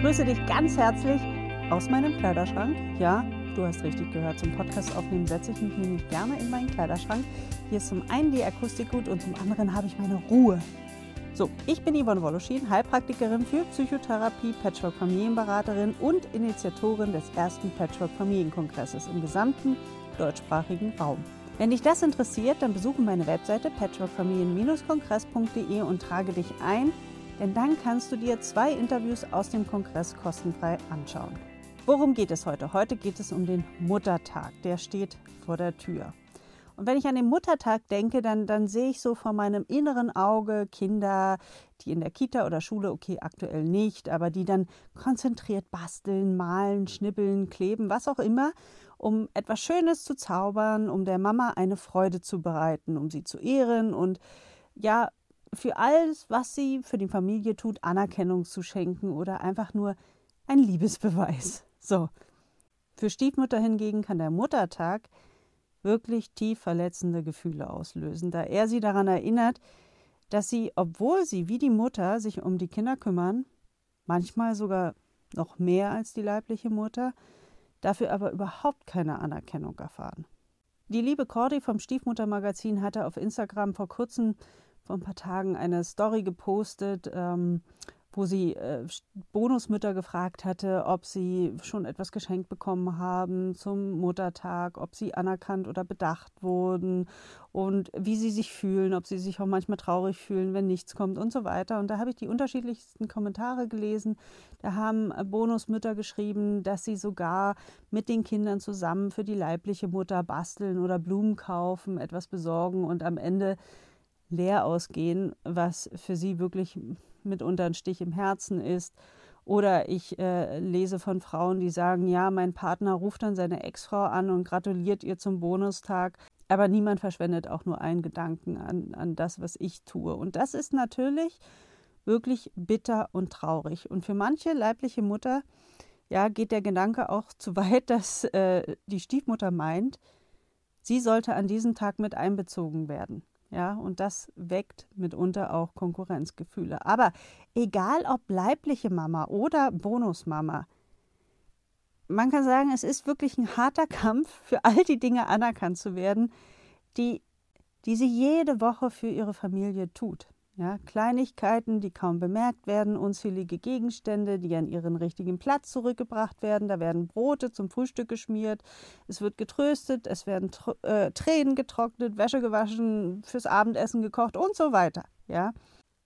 grüße dich ganz herzlich aus meinem Kleiderschrank. Ja, du hast richtig gehört. Zum Podcast aufnehmen setze ich mich nämlich gerne in meinen Kleiderschrank. Hier ist zum einen die Akustik gut und zum anderen habe ich meine Ruhe. So, ich bin Yvonne Woloschin, Heilpraktikerin für Psychotherapie, Patchwork-Familienberaterin und Initiatorin des ersten Patchwork-Familienkongresses im gesamten deutschsprachigen Raum. Wenn dich das interessiert, dann besuche meine Webseite patchworkfamilien-kongress.de und trage dich ein, denn dann kannst du dir zwei Interviews aus dem Kongress kostenfrei anschauen. Worum geht es heute? Heute geht es um den Muttertag. Der steht vor der Tür. Und wenn ich an den Muttertag denke, dann, dann sehe ich so vor meinem inneren Auge Kinder, die in der Kita oder Schule, okay, aktuell nicht, aber die dann konzentriert basteln, malen, schnippeln, kleben, was auch immer, um etwas Schönes zu zaubern, um der Mama eine Freude zu bereiten, um sie zu ehren und ja, für alles, was sie für die Familie tut, Anerkennung zu schenken oder einfach nur ein Liebesbeweis. So. Für Stiefmutter hingegen kann der Muttertag wirklich tief verletzende Gefühle auslösen, da er sie daran erinnert, dass sie, obwohl sie wie die Mutter sich um die Kinder kümmern, manchmal sogar noch mehr als die leibliche Mutter, dafür aber überhaupt keine Anerkennung erfahren. Die liebe Cordy vom Stiefmuttermagazin hatte auf Instagram vor kurzem, vor ein paar Tagen, eine Story gepostet, ähm, wo sie äh, Bonusmütter gefragt hatte, ob sie schon etwas geschenkt bekommen haben zum Muttertag, ob sie anerkannt oder bedacht wurden und wie sie sich fühlen, ob sie sich auch manchmal traurig fühlen, wenn nichts kommt und so weiter. Und da habe ich die unterschiedlichsten Kommentare gelesen. Da haben äh, Bonusmütter geschrieben, dass sie sogar mit den Kindern zusammen für die leibliche Mutter basteln oder Blumen kaufen, etwas besorgen und am Ende leer ausgehen, was für sie wirklich mitunter ein Stich im Herzen ist. Oder ich äh, lese von Frauen, die sagen, ja, mein Partner ruft dann seine Ex-Frau an und gratuliert ihr zum Bonustag. Aber niemand verschwendet auch nur einen Gedanken an, an das, was ich tue. Und das ist natürlich wirklich bitter und traurig. Und für manche leibliche Mutter, ja, geht der Gedanke auch zu weit, dass äh, die Stiefmutter meint, sie sollte an diesem Tag mit einbezogen werden. Ja, und das weckt mitunter auch Konkurrenzgefühle. Aber egal ob leibliche Mama oder Bonusmama, man kann sagen, es ist wirklich ein harter Kampf, für all die Dinge anerkannt zu werden, die, die sie jede Woche für ihre Familie tut. Ja, Kleinigkeiten, die kaum bemerkt werden, unzählige Gegenstände, die an ihren richtigen Platz zurückgebracht werden. Da werden Brote zum Frühstück geschmiert, es wird getröstet, es werden äh, Tränen getrocknet, Wäsche gewaschen, fürs Abendessen gekocht und so weiter. Ja,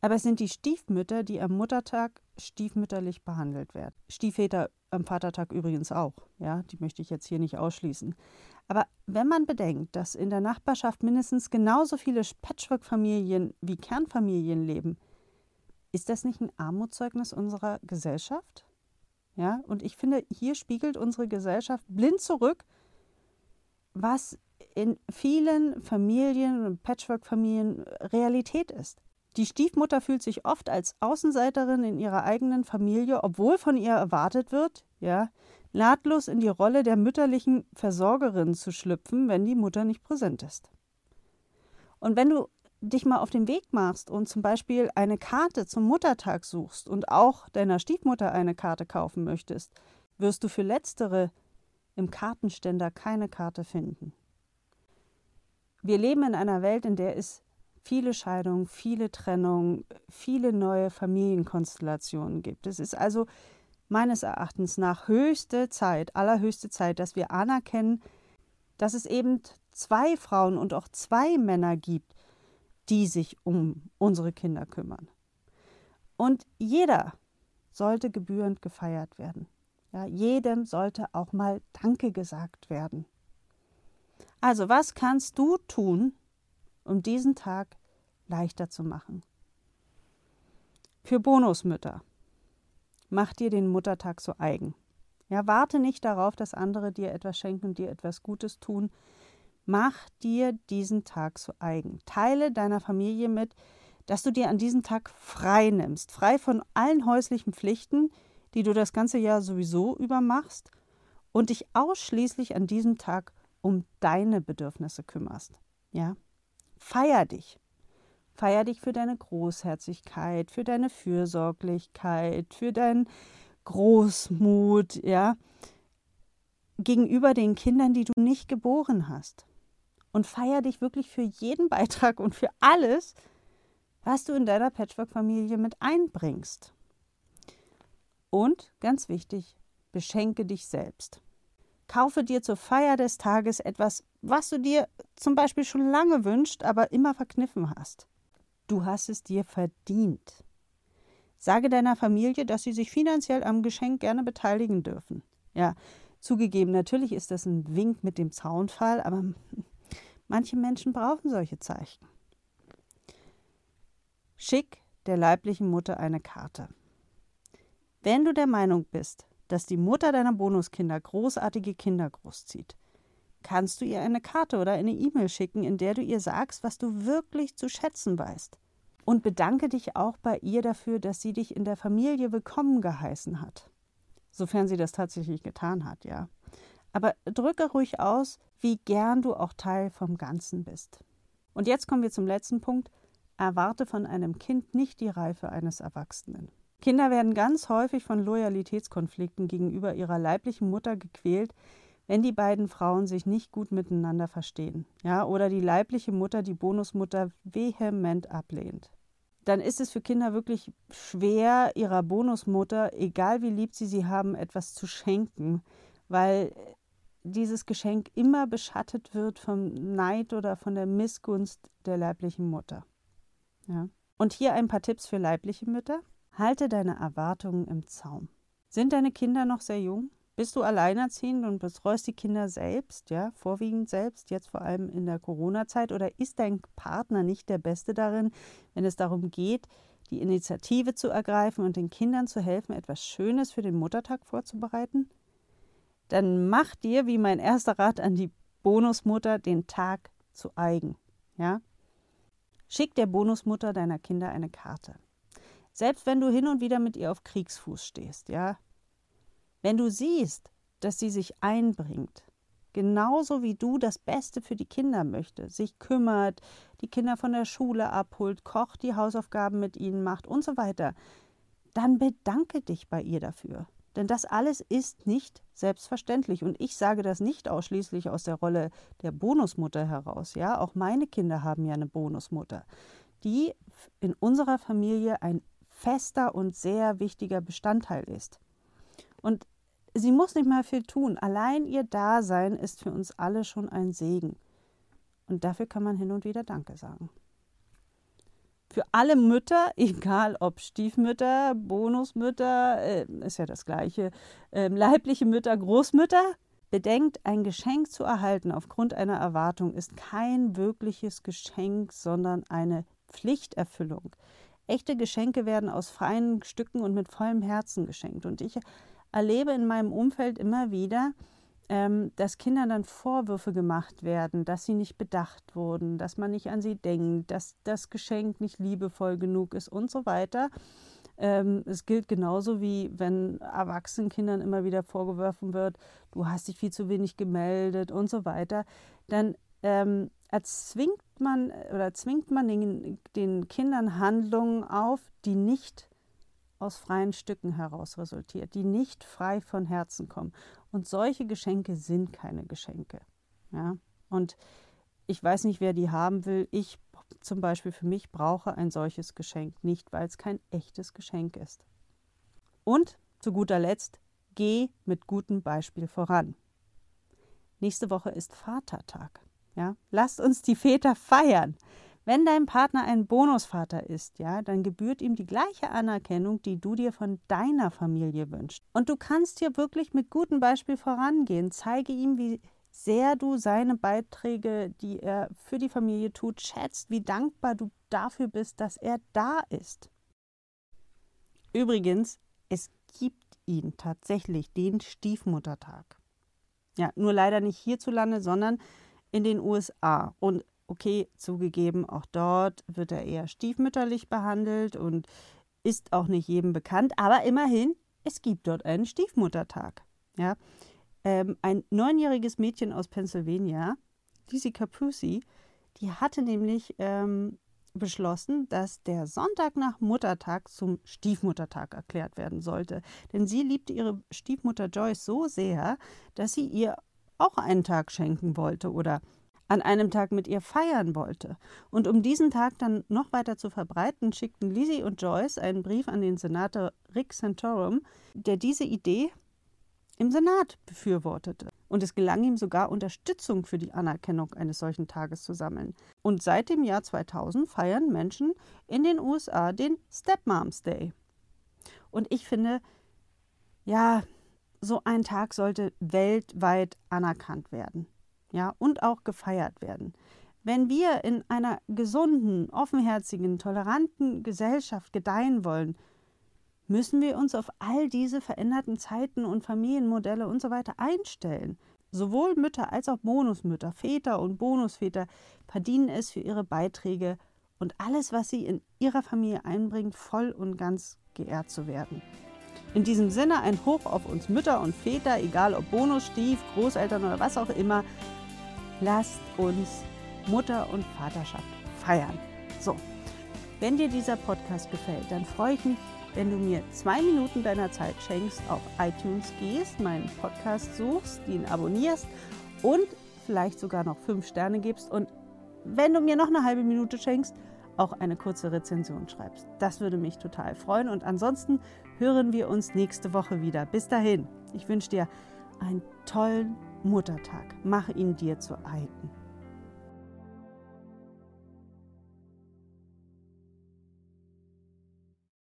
aber es sind die Stiefmütter, die am Muttertag stiefmütterlich behandelt werden. Stiefväter am Vatertag übrigens auch. Ja, die möchte ich jetzt hier nicht ausschließen. Aber wenn man bedenkt, dass in der Nachbarschaft mindestens genauso viele Patchwork-Familien wie Kernfamilien leben, ist das nicht ein Armutszeugnis unserer Gesellschaft? Ja, und ich finde, hier spiegelt unsere Gesellschaft blind zurück, was in vielen Familien und Patchwork-Familien Realität ist. Die Stiefmutter fühlt sich oft als Außenseiterin in ihrer eigenen Familie, obwohl von ihr erwartet wird, ja, nahtlos in die Rolle der mütterlichen Versorgerin zu schlüpfen, wenn die Mutter nicht präsent ist. Und wenn du dich mal auf den Weg machst und zum Beispiel eine Karte zum Muttertag suchst und auch deiner Stiefmutter eine Karte kaufen möchtest, wirst du für letztere im Kartenständer keine Karte finden. Wir leben in einer Welt, in der es viele Scheidungen, viele Trennungen, viele neue Familienkonstellationen gibt. Es ist also meines Erachtens nach höchste Zeit, allerhöchste Zeit, dass wir anerkennen, dass es eben zwei Frauen und auch zwei Männer gibt, die sich um unsere Kinder kümmern. Und jeder sollte gebührend gefeiert werden. Ja, jedem sollte auch mal Danke gesagt werden. Also, was kannst du tun, um diesen Tag leichter zu machen. Für Bonusmütter. Mach dir den Muttertag so eigen. Ja, warte nicht darauf, dass andere dir etwas schenken und dir etwas Gutes tun. Mach dir diesen Tag so eigen. Teile deiner Familie mit, dass du dir an diesem Tag frei nimmst, frei von allen häuslichen Pflichten, die du das ganze Jahr sowieso übermachst und dich ausschließlich an diesem Tag um deine Bedürfnisse kümmerst. Ja? Feier dich. Feier dich für deine Großherzigkeit, für deine Fürsorglichkeit, für dein Großmut, ja, gegenüber den Kindern, die du nicht geboren hast. Und feier dich wirklich für jeden Beitrag und für alles, was du in deiner Patchwork-Familie mit einbringst. Und ganz wichtig, beschenke dich selbst. Kaufe dir zur Feier des Tages etwas, was du dir zum Beispiel schon lange wünscht, aber immer verkniffen hast. Du hast es dir verdient. Sage deiner Familie, dass sie sich finanziell am Geschenk gerne beteiligen dürfen. Ja, zugegeben, natürlich ist das ein Wink mit dem Zaunfall, aber manche Menschen brauchen solche Zeichen. Schick der leiblichen Mutter eine Karte. Wenn du der Meinung bist, dass die Mutter deiner Bonuskinder großartige Kinder großzieht, kannst du ihr eine Karte oder eine E-Mail schicken, in der du ihr sagst, was du wirklich zu schätzen weißt. Und bedanke dich auch bei ihr dafür, dass sie dich in der Familie willkommen geheißen hat. Sofern sie das tatsächlich getan hat, ja. Aber drücke ruhig aus, wie gern du auch Teil vom Ganzen bist. Und jetzt kommen wir zum letzten Punkt. Erwarte von einem Kind nicht die Reife eines Erwachsenen. Kinder werden ganz häufig von Loyalitätskonflikten gegenüber ihrer leiblichen Mutter gequält, wenn die beiden Frauen sich nicht gut miteinander verstehen, ja, oder die leibliche Mutter die Bonusmutter vehement ablehnt. Dann ist es für Kinder wirklich schwer, ihrer Bonusmutter, egal wie lieb sie sie haben, etwas zu schenken, weil dieses Geschenk immer beschattet wird vom Neid oder von der Missgunst der leiblichen Mutter. Ja. Und hier ein paar Tipps für leibliche Mütter. Halte deine Erwartungen im Zaum. Sind deine Kinder noch sehr jung? Bist du alleinerziehend und betreust die Kinder selbst, ja, vorwiegend selbst, jetzt vor allem in der Corona-Zeit? Oder ist dein Partner nicht der Beste darin, wenn es darum geht, die Initiative zu ergreifen und den Kindern zu helfen, etwas Schönes für den Muttertag vorzubereiten? Dann mach dir, wie mein erster Rat an die Bonusmutter, den Tag zu eigen, ja? Schick der Bonusmutter deiner Kinder eine Karte. Selbst wenn du hin und wieder mit ihr auf Kriegsfuß stehst, ja. Wenn du siehst, dass sie sich einbringt, genauso wie du das Beste für die Kinder möchte, sich kümmert, die Kinder von der Schule abholt, kocht, die Hausaufgaben mit ihnen macht und so weiter, dann bedanke dich bei ihr dafür. Denn das alles ist nicht selbstverständlich. Und ich sage das nicht ausschließlich aus der Rolle der Bonusmutter heraus. Ja, auch meine Kinder haben ja eine Bonusmutter, die in unserer Familie ein fester und sehr wichtiger Bestandteil ist. Und sie muss nicht mal viel tun. Allein ihr Dasein ist für uns alle schon ein Segen. Und dafür kann man hin und wieder Danke sagen. Für alle Mütter, egal ob Stiefmütter, Bonusmütter, äh, ist ja das gleiche, äh, leibliche Mütter, Großmütter, bedenkt, ein Geschenk zu erhalten aufgrund einer Erwartung ist kein wirkliches Geschenk, sondern eine Pflichterfüllung. Echte Geschenke werden aus freien Stücken und mit vollem Herzen geschenkt. Und ich erlebe in meinem Umfeld immer wieder, ähm, dass Kindern dann Vorwürfe gemacht werden, dass sie nicht bedacht wurden, dass man nicht an sie denkt, dass das Geschenk nicht liebevoll genug ist und so weiter. Ähm, es gilt genauso wie wenn erwachsenen Kindern immer wieder vorgeworfen wird, du hast dich viel zu wenig gemeldet und so weiter. Dann ähm, erzwingt man oder zwingt man den, den Kindern Handlungen auf, die nicht aus freien Stücken heraus resultiert, die nicht frei von Herzen kommen. Und solche Geschenke sind keine Geschenke. Ja? Und ich weiß nicht, wer die haben will. Ich zum Beispiel für mich brauche ein solches Geschenk nicht, weil es kein echtes Geschenk ist. Und zu guter Letzt, geh mit gutem Beispiel voran. Nächste Woche ist Vatertag. Ja, lasst uns die Väter feiern. Wenn dein Partner ein Bonusvater ist, ja, dann gebührt ihm die gleiche Anerkennung, die du dir von deiner Familie wünschst. Und du kannst hier wirklich mit gutem Beispiel vorangehen. Zeige ihm, wie sehr du seine Beiträge, die er für die Familie tut, schätzt, wie dankbar du dafür bist, dass er da ist. Übrigens, es gibt ihn tatsächlich, den Stiefmuttertag. Ja, nur leider nicht hierzulande, sondern in den USA. Und okay, zugegeben, auch dort wird er eher stiefmütterlich behandelt und ist auch nicht jedem bekannt, aber immerhin, es gibt dort einen Stiefmuttertag. Ja? Ähm, ein neunjähriges Mädchen aus Pennsylvania, Lizzie Capuzzi, die hatte nämlich ähm, beschlossen, dass der Sonntag nach Muttertag zum Stiefmuttertag erklärt werden sollte. Denn sie liebte ihre Stiefmutter Joyce so sehr, dass sie ihr auch einen Tag schenken wollte oder an einem Tag mit ihr feiern wollte. Und um diesen Tag dann noch weiter zu verbreiten, schickten Lizzie und Joyce einen Brief an den Senator Rick Santorum, der diese Idee im Senat befürwortete. Und es gelang ihm sogar, Unterstützung für die Anerkennung eines solchen Tages zu sammeln. Und seit dem Jahr 2000 feiern Menschen in den USA den Stepmoms Day. Und ich finde, ja, so ein Tag sollte weltweit anerkannt werden. Ja, und auch gefeiert werden. Wenn wir in einer gesunden, offenherzigen, toleranten Gesellschaft gedeihen wollen, müssen wir uns auf all diese veränderten Zeiten und Familienmodelle und so weiter einstellen. Sowohl Mütter als auch Bonusmütter, Väter und Bonusväter verdienen es für ihre Beiträge und alles, was sie in ihrer Familie einbringt, voll und ganz geehrt zu werden. In diesem Sinne ein Hoch auf uns Mütter und Väter, egal ob Bonus, Stief, Großeltern oder was auch immer. Lasst uns Mutter und Vaterschaft feiern. So, wenn dir dieser Podcast gefällt, dann freue ich mich wenn du mir zwei Minuten deiner Zeit schenkst, auf iTunes gehst, meinen Podcast suchst, ihn abonnierst und vielleicht sogar noch fünf Sterne gibst und wenn du mir noch eine halbe Minute schenkst, auch eine kurze Rezension schreibst. Das würde mich total freuen und ansonsten hören wir uns nächste Woche wieder. Bis dahin, ich wünsche dir einen tollen Muttertag. Mache ihn dir zu eigen.